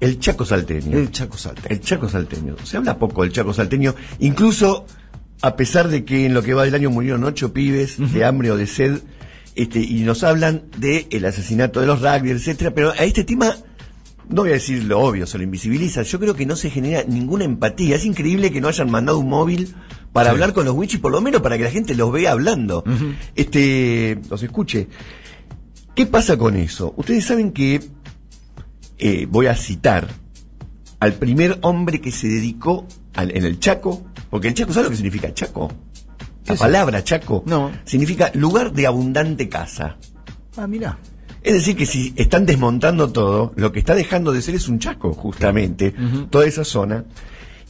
el Chaco salteño. El Chaco salteño. El Chaco salteño. Se habla poco del Chaco salteño, incluso a pesar de que en lo que va del año murieron ocho pibes de hambre o de sed, este, y nos hablan del el asesinato de los rugby, etcétera, pero a este tema no voy a decir lo obvio, se lo invisibiliza. Yo creo que no se genera ninguna empatía. Es increíble que no hayan mandado un móvil para hablar con los wichis, por lo menos para que la gente los vea hablando. Este, los escuche. ¿Qué pasa con eso? Ustedes saben que eh, voy a citar al primer hombre que se dedicó al- en el Chaco, porque el Chaco, ¿sabe lo que significa Chaco? La ¿Qué palabra Chaco No. significa lugar de abundante casa. Ah, mira. Es decir, que si están desmontando todo, lo que está dejando de ser es un chaco, justamente, toda esa zona.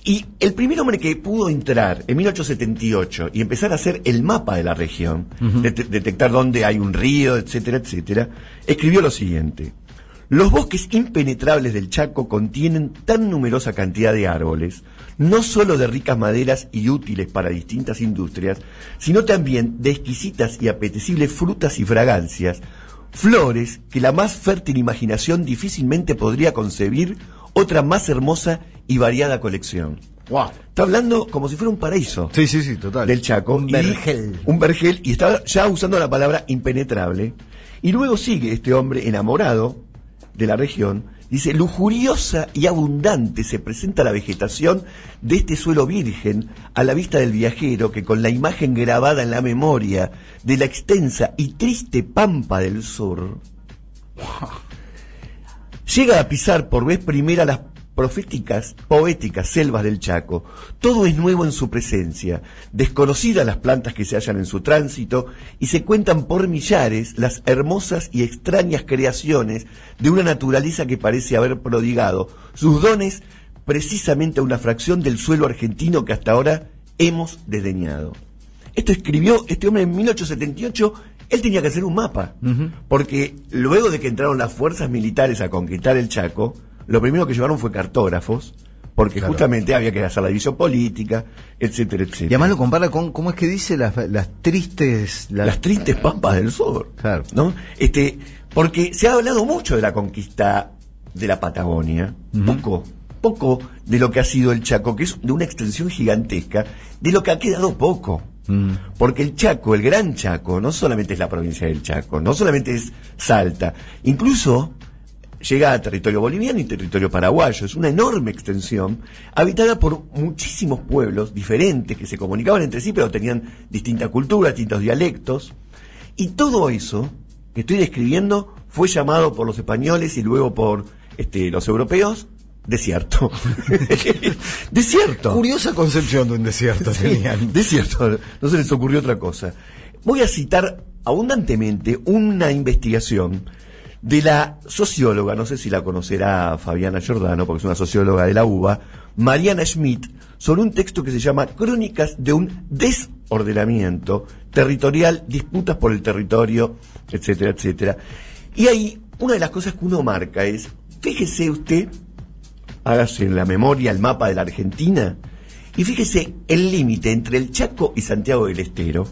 Y el primer hombre que pudo entrar en 1878 y empezar a hacer el mapa de la región, det- detectar dónde hay un río, etcétera, etcétera, escribió lo siguiente. Los bosques impenetrables del Chaco contienen tan numerosa cantidad de árboles, no solo de ricas maderas y útiles para distintas industrias, sino también de exquisitas y apetecibles frutas y fragancias, flores que la más fértil imaginación difícilmente podría concebir otra más hermosa y variada colección. Wow. Está hablando como si fuera un paraíso Sí, sí, sí, total. del Chaco. Un vergel. un vergel, y estaba ya usando la palabra impenetrable. Y luego sigue este hombre enamorado de la región. Dice, lujuriosa y abundante se presenta la vegetación de este suelo virgen a la vista del viajero que con la imagen grabada en la memoria de la extensa y triste pampa del sur, llega a pisar por vez primera las proféticas, poéticas selvas del Chaco. Todo es nuevo en su presencia, desconocidas las plantas que se hallan en su tránsito, y se cuentan por millares las hermosas y extrañas creaciones de una naturaleza que parece haber prodigado sus dones precisamente a una fracción del suelo argentino que hasta ahora hemos desdeñado. Esto escribió este hombre en 1878. Él tenía que hacer un mapa, porque luego de que entraron las fuerzas militares a conquistar el Chaco, lo primero que llevaron fue cartógrafos, porque Claro. justamente había que hacer la división política, etcétera, etcétera. Y además lo compara con, ¿cómo es que dice? Las, las tristes... las- las tristes pampas del sur. Claro. ¿no? Este, porque se ha hablado mucho de la conquista de la Patagonia, poco, poco de lo que ha sido el Chaco, que es de una extensión gigantesca, de lo que ha quedado poco. Mm. Porque el Chaco, el Gran Chaco, no solamente es la provincia del Chaco, no solamente es Salta, incluso llega a territorio boliviano y territorio paraguayo. Es una enorme extensión, habitada por muchísimos pueblos diferentes que se comunicaban entre sí, pero tenían distinta cultura, distintos dialectos. Y todo eso que estoy describiendo fue llamado por los españoles y luego por este, los europeos desierto. desierto. Curiosa concepción de un desierto tenían. Desierto, no se les ocurrió otra cosa. Voy a citar abundantemente una investigación de la socióloga, no sé si la conocerá Fabiana Giordano, porque es una socióloga de la UBA, Mariana Schmidt, sobre un texto que se llama Crónicas de un desordenamiento territorial, disputas por el territorio, etcétera, etcétera. Y ahí, una de las cosas que uno marca es, fíjese usted, hágase en la memoria el mapa de la Argentina y fíjese el límite entre el Chaco y Santiago del Estero.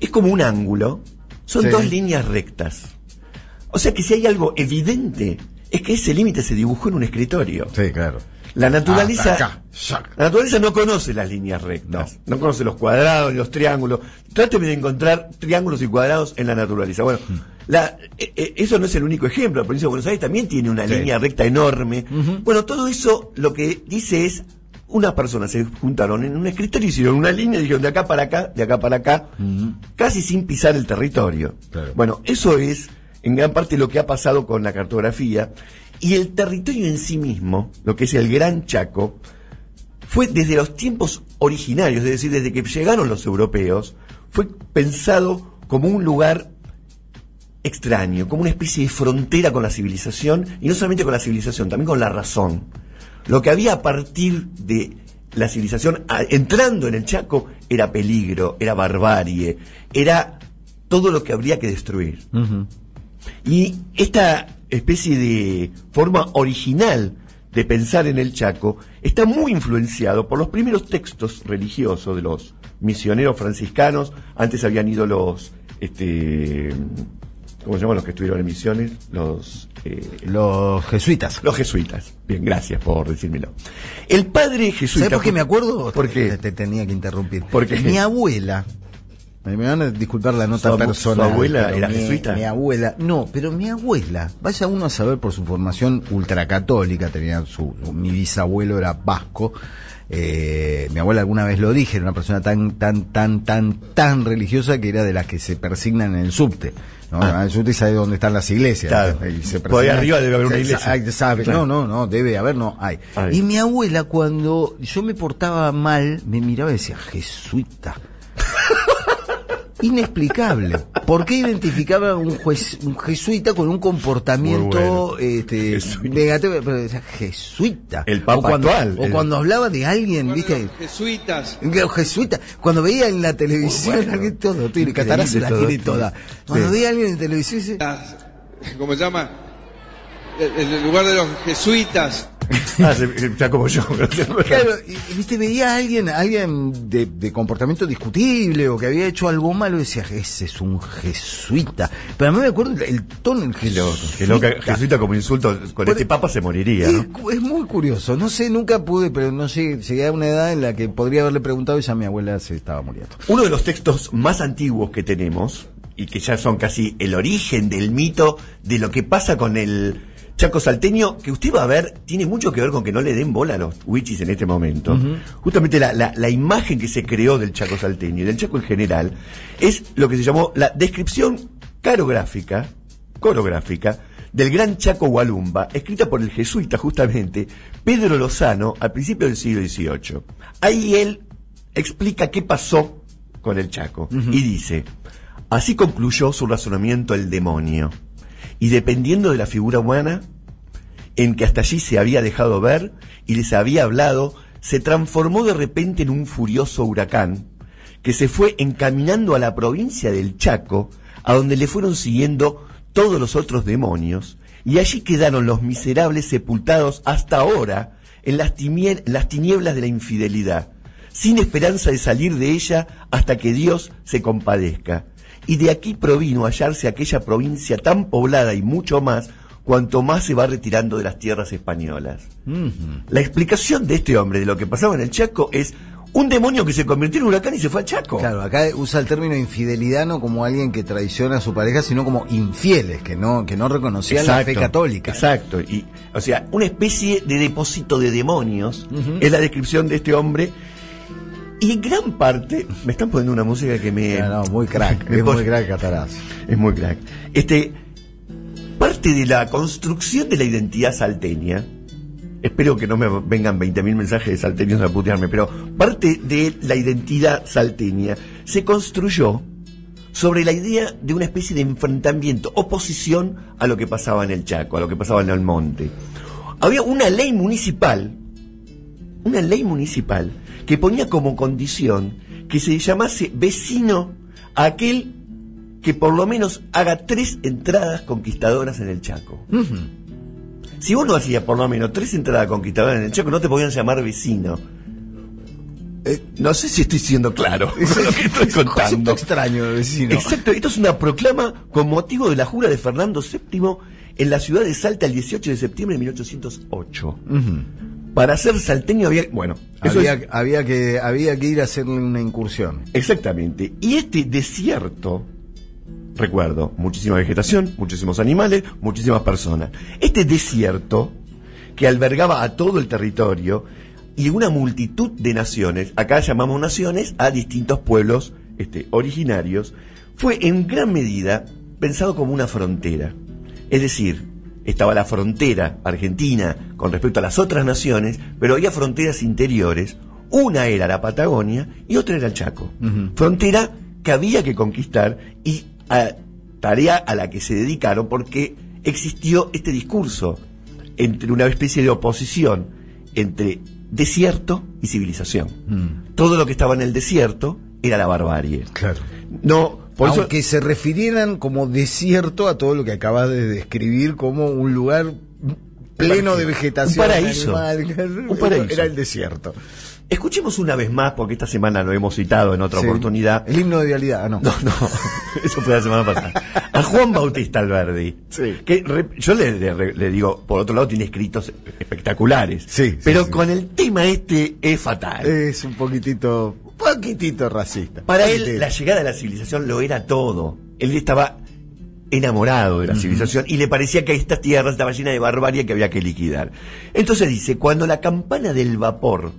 Es como un ángulo, son Sí. dos líneas rectas. O sea que si hay algo evidente, es que ese límite se dibujó en un escritorio. Sí, claro. La naturaleza, acá, sac. la naturaleza no conoce las líneas rectas, no, conoce los cuadrados, ni los triángulos. Tráteme de encontrar triángulos y cuadrados en la naturaleza. Bueno, Mm. la- eh, eh, eso no es el único ejemplo. La provincia de Buenos Aires también tiene una Sí. línea recta enorme. Bueno, todo eso lo que dice es unas personas se juntaron en un escritorio, hicieron una línea y dijeron de acá para acá, de acá para acá, casi sin pisar el territorio. Claro. Bueno, eso es en gran parte lo que ha pasado con la cartografía. Y el territorio en sí mismo, lo que es el Gran Chaco, fue desde los tiempos originarios, es decir, desde que llegaron los europeos, fue pensado como un lugar extraño, como una especie de frontera con la civilización, y no solamente con la civilización, también con la razón. Lo que había a partir de la civilización entrando en el Chaco era peligro, era barbarie, era todo lo que habría que destruir. Y esta especie de forma original de pensar en el Chaco está muy influenciado por los primeros textos religiosos de los misioneros franciscanos. Antes habían ido los este, ¿cómo se llaman los que estuvieron en misiones? Los, eh, Los jesuitas. los jesuitas. Bien, gracias por decírmelo. El padre jesuita. ¿Sabes por qué me acuerdo? ¿Por qué? Te, te tenía que interrumpir. ¿Por qué? Mi abuela. Me van a disculpar la nota ¿Su personal. su abuela era mi, jesuita? Mi abuela. No, pero mi abuela, vaya uno a saber por su formación ultracatólica, tenía su, mi bisabuelo era vasco. eh, mi abuela alguna vez lo dije, era una persona tan, tan, tan, tan, tan religiosa que era de las que se persignan en el subte. ¿no? Ah. En el subte sabe dónde están las iglesias. Claro. Y se Por arriba debe haber una iglesia. sa- sabe. Claro. No, no, no, debe haber, no, hay. Hay. Y mi abuela cuando yo me portaba mal, me miraba y decía, Jesuita. Inexplicable. ¿Por qué identificaba un, juez- un jesuita con un comportamiento bueno. este, Jesuita. negativo? Pero jesuita. El papa o cuando, actual, O el- cuando hablaba de alguien, ¿viste? Jesuitas. Los jesuitas, cuando veía en la televisión, bueno. alguien todo, tiene Catarazzo la todo. tiene toda. Cuando Sí. veía a alguien en televisión, ¿Cómo se llama? El, el lugar de los jesuitas. Ah, ya como yo. Claro, y, viste, veía a alguien, a alguien de, de comportamiento discutible o que había hecho algo malo y decía, ese es un jesuita. Pero a mí me acuerdo el, tono, el jesuita. Jesuita como insulto, con este papa se moriría, es muy curioso, no sé, nunca pude, pero no sé, llegué a una edad en la que podría haberle preguntado y ya mi abuela se estaba muriendo. Uno de los textos más antiguos que tenemos, y que ya son casi el origen del mito de lo que pasa con el Chaco salteño, que usted va a ver, tiene mucho que ver con que no le den bola a los wichis en este momento. Justamente la, la- la imagen que se creó del Chaco salteño y del Chaco en general es lo que se llamó la descripción carográfica, coreográfica, del gran Chaco Gualumba, escrita por el jesuita justamente Pedro Lozano al principio del siglo XVIII. Ahí él explica qué pasó con el Chaco y dice, así concluyó su razonamiento el demonio, y dependiendo de la figura humana, en que hasta allí se había dejado ver y les había hablado, se transformó de repente en un furioso huracán que se fue encaminando a la provincia del Chaco, a donde le fueron siguiendo todos los otros demonios, y allí quedaron los miserables sepultados hasta ahora en las, tinieblas de la infidelidad, sin esperanza de salir de ella hasta que Dios se compadezca. Y de aquí provino hallarse aquella provincia tan poblada y mucho más, cuanto más se va retirando de las tierras españolas. La explicación de este hombre de lo que pasaba en el Chaco es un demonio que se convirtió en huracán y se fue al Chaco. Claro, acá usa el término infidelidad no como alguien que traiciona a su pareja, sino como infieles, que no, que no reconocían la fe católica. Exacto. Y, o sea, una especie de depósito de demonios es la descripción de este hombre. Y en gran parte, me están poniendo una música que me. No, no, muy crack, es muy crack Catarazzo. Es muy crack. Este, de la construcción de la identidad salteña, espero que no me vengan 20.000 mensajes de salteños a putearme, pero parte de la identidad salteña se construyó sobre la idea de una especie de enfrentamiento, oposición a lo que pasaba en el Chaco, a lo que pasaba en el monte. Había una ley municipal, una ley municipal, que ponía como condición que se llamase vecino a aquel que por lo menos haga tres entradas conquistadoras en el Chaco. Si vos no hacías por lo menos tres entradas conquistadoras en el Chaco, no te podían llamar vecino. Eh, no sé si estoy siendo claro con lo que estoy contando. extraño, vecino. Exacto, esto es una proclama con motivo de la jura de Fernando VII en la ciudad de Salta el 18 de septiembre de 1808. Para ser salteño había... Bueno, eso Había, es- había que, había que ir a hacerle una incursión. Exactamente. Y este desierto, recuerdo, muchísima vegetación, muchísimos animales, muchísimas personas. Este desierto, que albergaba a todo el territorio y una multitud de naciones, acá llamamos naciones a distintos pueblos este, originarios, fue en gran medida pensado como una frontera. Es decir, estaba la frontera argentina con respecto a las otras naciones, pero había fronteras interiores. Una era la Patagonia y otra era el Chaco. Frontera que había que conquistar y a- tarea a la que se dedicaron porque existió este discurso entre una especie de oposición entre desierto y civilización. Todo lo que estaba en el desierto era la barbarie. Claro. No, por eso Aunque se refirieran como desierto a todo lo que acabas de describir como un lugar pleno de vegetación. Un paraíso. animal. Un paraíso. Era el desierto. Escuchemos una vez más, porque esta semana lo hemos citado en otra Sí. oportunidad. El himno de vialidad, ah, no. No, no, eso fue la semana pasada. a Juan Bautista Alberdi. Sí. Que re- yo le, le- le digo, por otro lado, tiene escritos espectaculares. Sí, pero sí. con el tema este es fatal. Es un poquitito, un poquitito racista. Para él, la llegada de la civilización lo era todo. Él estaba enamorado de la civilización y le parecía que esta tierra estaba llena de barbarie que había que liquidar. Entonces dice, cuando la campana del vapor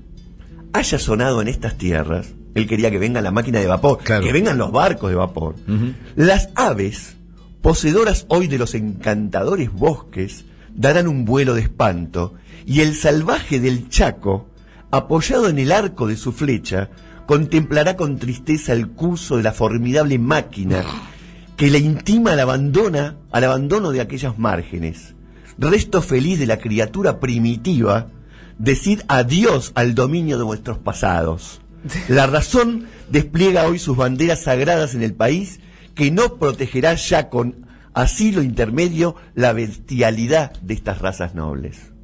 haya sonado en estas tierras, él quería que venga la máquina de vapor, Claro. que vengan los barcos de vapor. Las aves, poseedoras hoy de los encantadores bosques, darán un vuelo de espanto, y el salvaje del Chaco, apoyado en el arco de su flecha, contemplará con tristeza el curso de la formidable máquina que le intima al, abandona, al abandono de aquellas márgenes. Resto feliz de la criatura primitiva, decid adiós al dominio de vuestros pasados. La razón despliega hoy sus banderas sagradas en el país que no protegerá ya con asilo intermedio la bestialidad de estas razas nobles.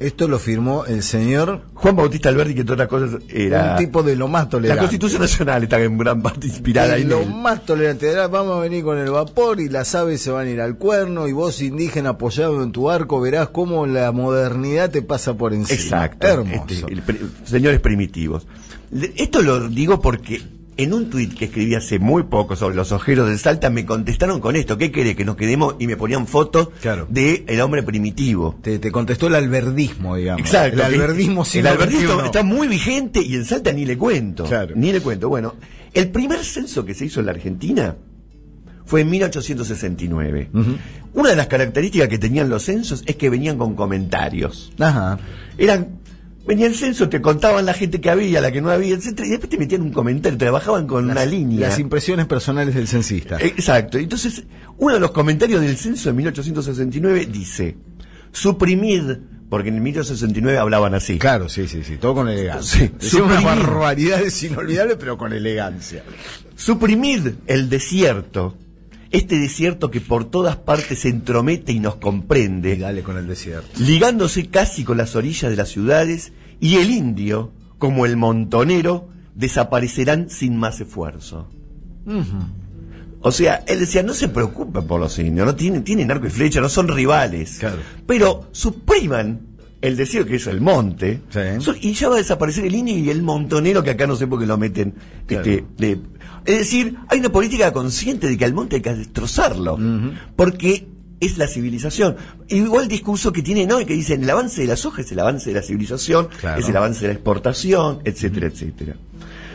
Esto lo firmó el señor, Juan Bautista Alberti, que entre otras cosas era... un tipo de lo más La tolerante. Constitución Nacional está en gran parte inspirada en lo él. más tolerante era, vamos a venir con el vapor y las aves se van a ir al cuerno y vos indígena apoyado en tu arco verás cómo la modernidad te pasa por encima. Exacto. Hermoso. Este, el señores primitivos. Esto lo digo porque en un tuit que escribí hace muy poco sobre los ojeros del Salta me contestaron con esto. ¿Qué querés? Que nos quedemos y me ponían fotos Claro. de el hombre primitivo. te, te contestó el alberdismo, digamos. Exacto. El alberdismo El siglo alberdismo está muy vigente y en Salta ni le cuento. Claro. Ni le cuento. Bueno, el primer censo que se hizo en la Argentina fue en 1869. Ujú. Una de las características que tenían los censos es que venían con comentarios. Ajá. Eran venía el censo, te contaban la gente que había, la que no había, etcétera, y después te metían un comentario, trabajaban con una línea. Las impresiones personales del censista. Exacto. Entonces, uno de los comentarios del censo de 1869 dice, suprimid, porque en 1869 hablaban así. Claro, sí, sí, sí, todo con elegancia. Sí, Decía unas barbaridades inolvidables, pero con elegancia. Suprimid el desierto, este desierto que por todas partes se entromete y nos comprende, dale con el desierto. ligándose casi con las orillas de las ciudades, y el indio, como el montonero, desaparecerán sin más esfuerzo. O sea, él decía, no se preocupen por los indios, no tienen, tienen arco y flecha, no son rivales. Claro. Pero supriman el desierto que es el monte, Sí. y ya va a desaparecer el indio y el montonero que acá no sé por qué lo meten. Claro. este, de- es decir, hay una política consciente de que al monte hay que destrozarlo, porque es la civilización. Igual el discurso que tienen hoy, que dicen el avance de la soja es el avance de la civilización, Claro. es el avance de la exportación, etcétera, etcétera.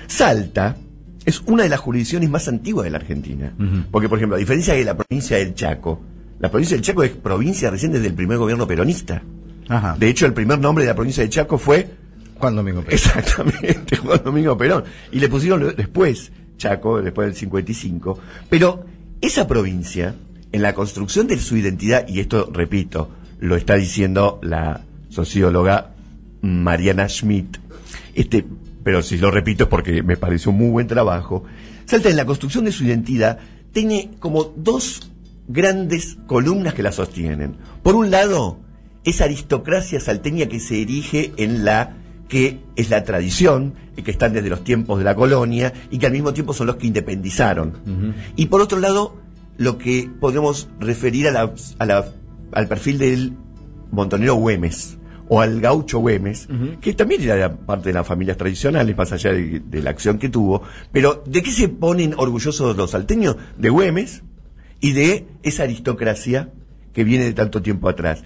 Salta es una de las jurisdicciones más antiguas de la Argentina. Porque, por ejemplo, a diferencia de la provincia del Chaco, la provincia del Chaco es provincia recién desde el primer gobierno peronista. Ajá. De hecho, el primer nombre de la provincia del Chaco fue Juan Domingo Pérez. exactamente Juan Domingo Perón. Y le pusieron después Chaco, después del 55. Pero esa provincia, en la construcción de su identidad, y esto, repito, lo está diciendo la socióloga Mariana Schmidt, este, pero si lo repito es porque me pareció un muy buen trabajo, Salta en la construcción de su identidad tiene como dos grandes columnas que la sostienen. Por un lado, esa aristocracia salteña que se erige en la que es la tradición, que están desde los tiempos de la colonia, y que al mismo tiempo son los que independizaron. Y por otro lado, lo que podemos referir a la, a la- al perfil del montonero Güemes, o al gaucho Güemes, que también era parte de las familias tradicionales, más allá de, de la acción que tuvo. Pero, ¿de qué se ponen orgullosos los salteños? De Güemes y de esa aristocracia que viene de tanto tiempo atrás.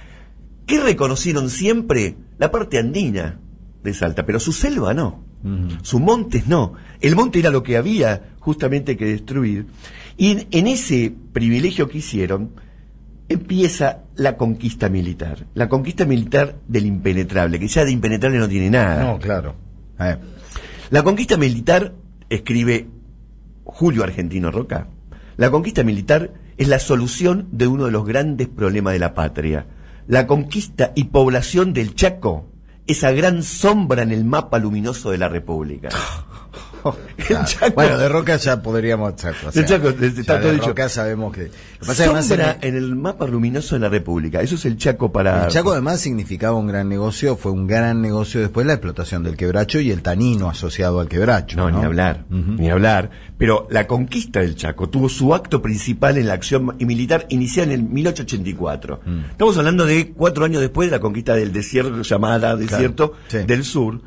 ¿Qué reconocieron siempre? La parte andina de Salta, pero su selva no. Sus montes no. El monte era lo que había justamente que destruir. Y en, en ese privilegio que hicieron, empieza la conquista militar. La conquista militar del impenetrable, que ya de impenetrable no tiene nada. No, claro. Eh, La conquista militar, escribe Julio Argentino Roca, la conquista militar es la solución de uno de los grandes problemas de la patria. La conquista y población del Chaco, esa gran sombra en el mapa luminoso de la República. el Chaco. Bueno, de Roca ya podríamos. o Del Chaco, está ya todo de dicho. Roca sabemos que. Lo pasa además en- en el mapa luminoso de la República. Eso es el Chaco para. El Chaco además significaba un gran negocio, fue un gran negocio después la explotación del quebracho y el tanino asociado al quebracho. No, No, ni hablar, ni hablar. Pero la conquista del Chaco tuvo su acto principal en la acción y militar iniciada en el 1884. Mm. Estamos hablando de cuatro años después de la conquista del desierto, llamada desierto sí. del sur.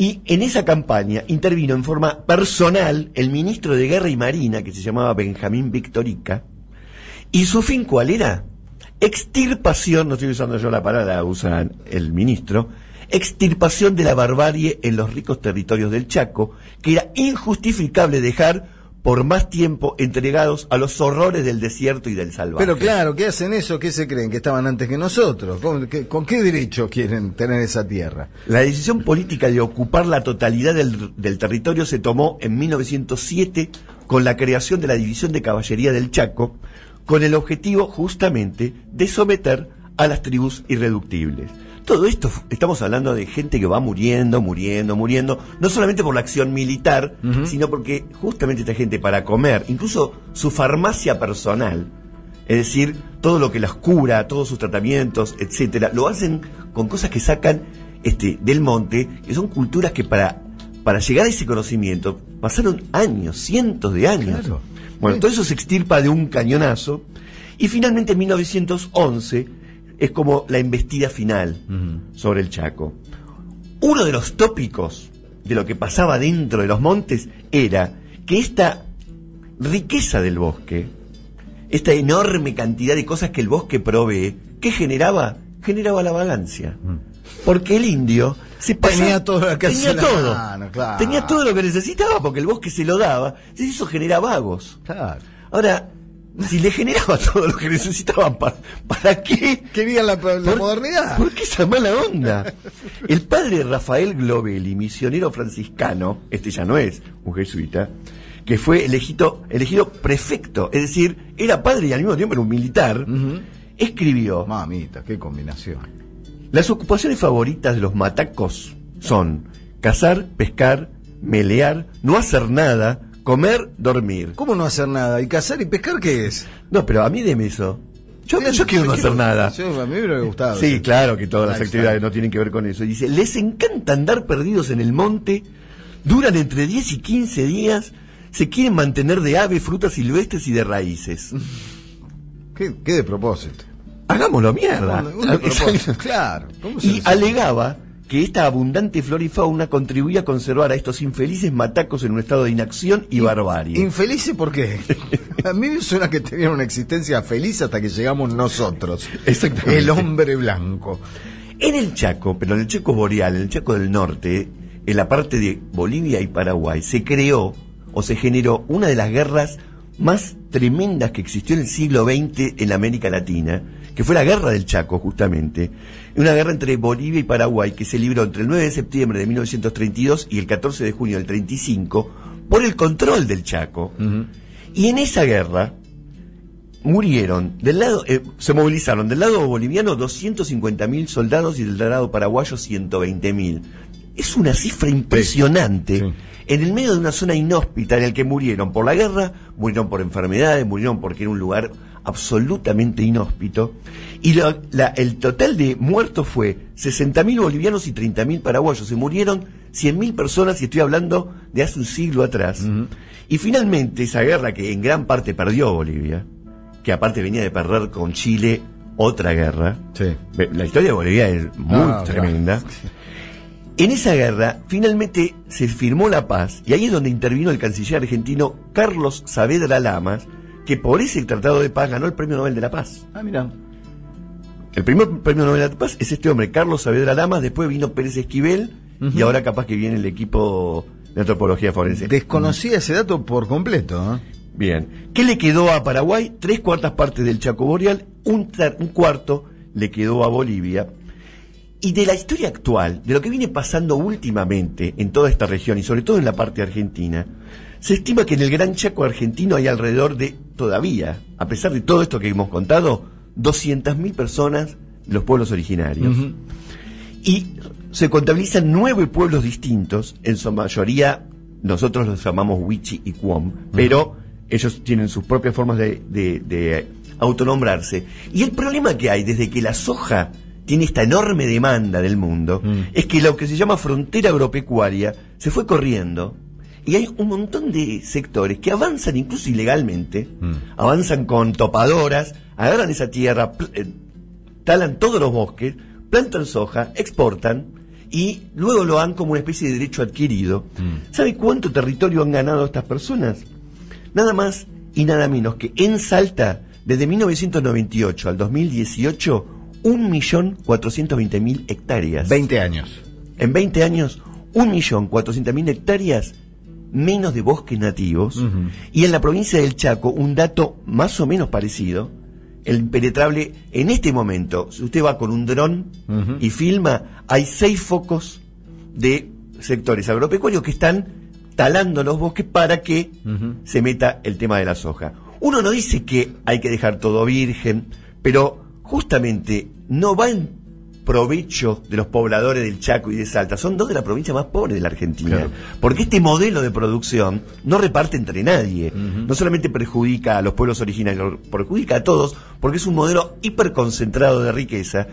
Y en esa campaña intervino en forma personal el ministro de Guerra y Marina, que se llamaba Benjamín Victorica. ¿Y su fin cuál era? Extirpación, no estoy usando yo la palabra, la usa el ministro, extirpación de la barbarie en los ricos territorios del Chaco, que era injustificable dejar por más tiempo entregados a los horrores del desierto y del salvaje. Pero claro, ¿qué hacen eso? ¿Qué se creen? ¿Que estaban antes que nosotros? ¿Con qué, con qué derecho quieren tener esa tierra? La decisión política de ocupar la totalidad del, del territorio se tomó en 1907 con la creación de la División de Caballería del Chaco, con el objetivo justamente de someter a las tribus irreductibles. Todo esto, estamos hablando de gente que va muriendo, muriendo, muriendo, no solamente por la acción militar, sino porque justamente esta gente para comer, incluso su farmacia personal, es decir, todo lo que las cura, todos sus tratamientos, etcétera, lo hacen con cosas que sacan este, del monte, que son culturas que para, para llegar a ese conocimiento pasaron años, cientos de años. Claro. Bueno, Sí. todo eso se extirpa de un cañonazo y finalmente en 1911 es como la embestida final sobre el Chaco. Uno de los tópicos de lo que pasaba dentro de los montes era que esta riqueza del bosque, esta enorme cantidad de cosas que el bosque provee, ¿qué generaba? Generaba la vagancia. Porque el indio se pasaba- Tenía todo al alcance tenía todo. mano, claro. Tenía todo lo que necesitaba porque el bosque se lo daba. Entonces eso genera vagos. Claro. Ahora, si le generaba todo lo que necesitaban, ¿para, para qué? Querían la, la ¿Por- modernidad. ¿Por qué esa mala onda? El padre Rafael Globelli, misionero franciscano, este ya no es un jesuita, que fue elegido, elegido prefecto, es decir, era padre y al mismo tiempo era un militar, escribió, Mamita, qué combinación. las ocupaciones favoritas de los matacos son cazar, pescar, melear, no hacer nada, comer, dormir. ¿Cómo no hacer nada? ¿Y cazar y pescar qué es? No, pero a mí deme eso. Yo, yo quiero no hacer nada. Yo, a mí me hubiera gustado. Sí, claro que todas las actividades no tienen que ver con eso. Y dice, les encanta andar perdidos en el monte, duran entre 10 y 15 días, se quieren mantener de aves, frutas silvestres y de raíces. ¿Qué, qué de propósito? Hagámoslo mierda. Un de propósito, Claro. ¿Cómo se Y alegaba que esta abundante flora y fauna contribuía a conservar a estos infelices matacos en un estado de inacción y barbarie. ¿Infelices por qué? A mí me suena que tenían una existencia feliz hasta que llegamos nosotros. Exactamente. El hombre blanco. En el Chaco, pero en el Chaco boreal, en el Chaco del Norte, en la parte de Bolivia y Paraguay, se creó o se generó una de las guerras más tremendas que existió en el siglo XX en la América Latina, que fue la guerra del Chaco, justamente. Una guerra entre Bolivia y Paraguay que se libró entre el 9 de septiembre de 1932 y el 14 de junio del 35 por el control del Chaco. Y en esa guerra, murieron del lado eh, se movilizaron del lado boliviano 250.000 soldados y del lado paraguayo 120.000 es una cifra impresionante sí. en el medio de una zona inhóspita en el que murieron por la guerra murieron por enfermedades murieron porque era un lugar absolutamente inhóspito y la- el total de muertos fue 60.000 bolivianos y 30.000 paraguayos se murieron 100.000 personas y estoy hablando de hace un siglo atrás y finalmente esa guerra que en gran parte perdió Bolivia que aparte venía de perder con Chile otra guerra. Sí. La historia de Bolivia es muy Ah, tremenda. En esa guerra, finalmente se firmó la paz, y ahí es donde intervino el canciller argentino Carlos Saavedra Lamas, que por ese tratado de paz ganó el Premio Nobel de la Paz. Ah, mira. El primer Premio Nobel de la Paz es este hombre, Carlos Saavedra Lamas, después vino Pérez Esquivel, y ahora capaz que viene el equipo de antropología forense. Desconocía ese dato por completo. ¿eh? Bien. ¿Qué le quedó a Paraguay? Tres cuartas partes del Chaco Boreal, un, un cuarto le quedó a Bolivia. Y de la historia actual, de lo que viene pasando últimamente en toda esta región y sobre todo en la parte argentina, se estima que en el Gran Chaco argentino hay alrededor de, todavía, a pesar de todo esto que hemos contado, 200.000 personas, los pueblos originarios. Y se contabilizan nueve pueblos distintos, en su mayoría nosotros los llamamos Wichi y Cuom, pero ellos tienen sus propias formas de, de- de autonombrarse. Y el problema que hay desde que la soja tiene esta enorme demanda del mundo es que lo que se llama frontera agropecuaria se fue corriendo y hay un montón de sectores que avanzan incluso ilegalmente, avanzan con topadoras, agarran esa tierra, eh, talan todos los bosques, plantan soja, exportan y luego lo han como una especie de derecho adquirido. ¿Sabe cuánto territorio han ganado estas personas? Nada más y nada menos que en Salta, desde 1998 al 2018, 1.420.000 hectáreas. 20 años. En 20 años, 1.400.000 hectáreas menos de bosques nativos. Y en la provincia del Chaco, un dato más o menos parecido. El impenetrable, en este momento, si usted va con un dron y filma, hay seis focos de sectores agropecuarios que están talando los bosques para que se meta el tema de la soja. Uno no dice que hay que dejar todo virgen, pero justamente no va en provecho de los pobladores del Chaco y de Salta. Son dos de las provincias más pobres de la Argentina. Claro. Porque este modelo de producción no reparte entre nadie. No solamente perjudica a los pueblos originarios, perjudica a todos, porque es un modelo hiperconcentrado de riqueza.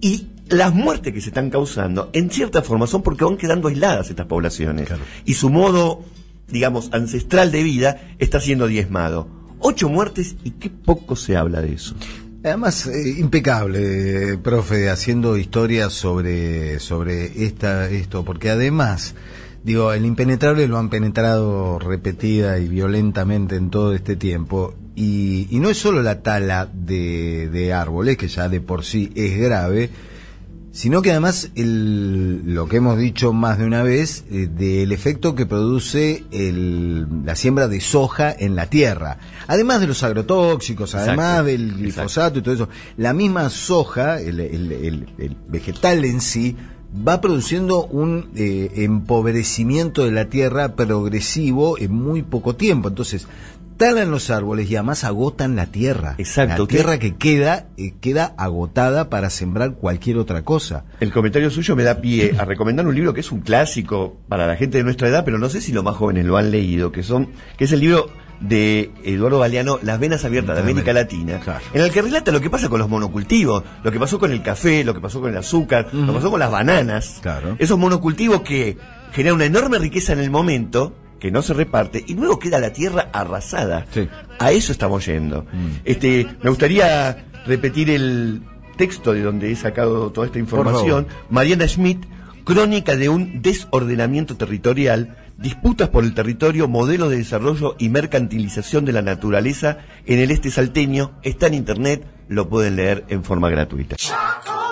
Y las muertes que se están causando, en cierta forma, son porque van quedando aisladas estas poblaciones. Claro. Y su modo, digamos, ancestral de vida está siendo diezmado. Ocho muertes y qué poco se habla de eso. Además, eh, impecable, profe, haciendo historias sobre, sobre esta, esto, porque además, digo, el impenetrable lo han penetrado repetida y violentamente en todo este tiempo, y, y no es solo la tala de, de árboles, que ya de por sí es grave, sino que además el, lo que hemos dicho más de una vez eh, del efecto que produce el, la siembra de soja en la tierra, además de los agrotóxicos, además Exacto, del exacto. glifosato y todo eso, la misma soja, el- el vegetal en sí, va produciendo un eh, empobrecimiento de la tierra progresivo en muy poco tiempo. Entonces, talan los árboles y además agotan la tierra. Exacto, La tierra que queda, eh, queda agotada para sembrar cualquier otra cosa. El comentario suyo me da pie a recomendar un libro que es un clásico para la gente de nuestra edad, pero no sé si los más jóvenes lo han leído, que son, que es el libro de Eduardo Galeano, Las venas abiertas de América Latina, Claro. en el que relata lo que pasa con los monocultivos, lo que pasó con el café, lo que pasó con el azúcar, lo que pasó con las bananas, Claro. esos monocultivos que generan una enorme riqueza en el momento, que no se reparte, y luego queda la tierra arrasada. Sí. A eso estamos yendo. Este, me gustaría repetir el texto de donde he sacado toda esta información. Mariana Schmidt, crónica de un desordenamiento territorial, disputas por el territorio, modelo de desarrollo y mercantilización de la naturaleza en el este salteño. Está en internet, lo pueden leer en forma gratuita. Chaco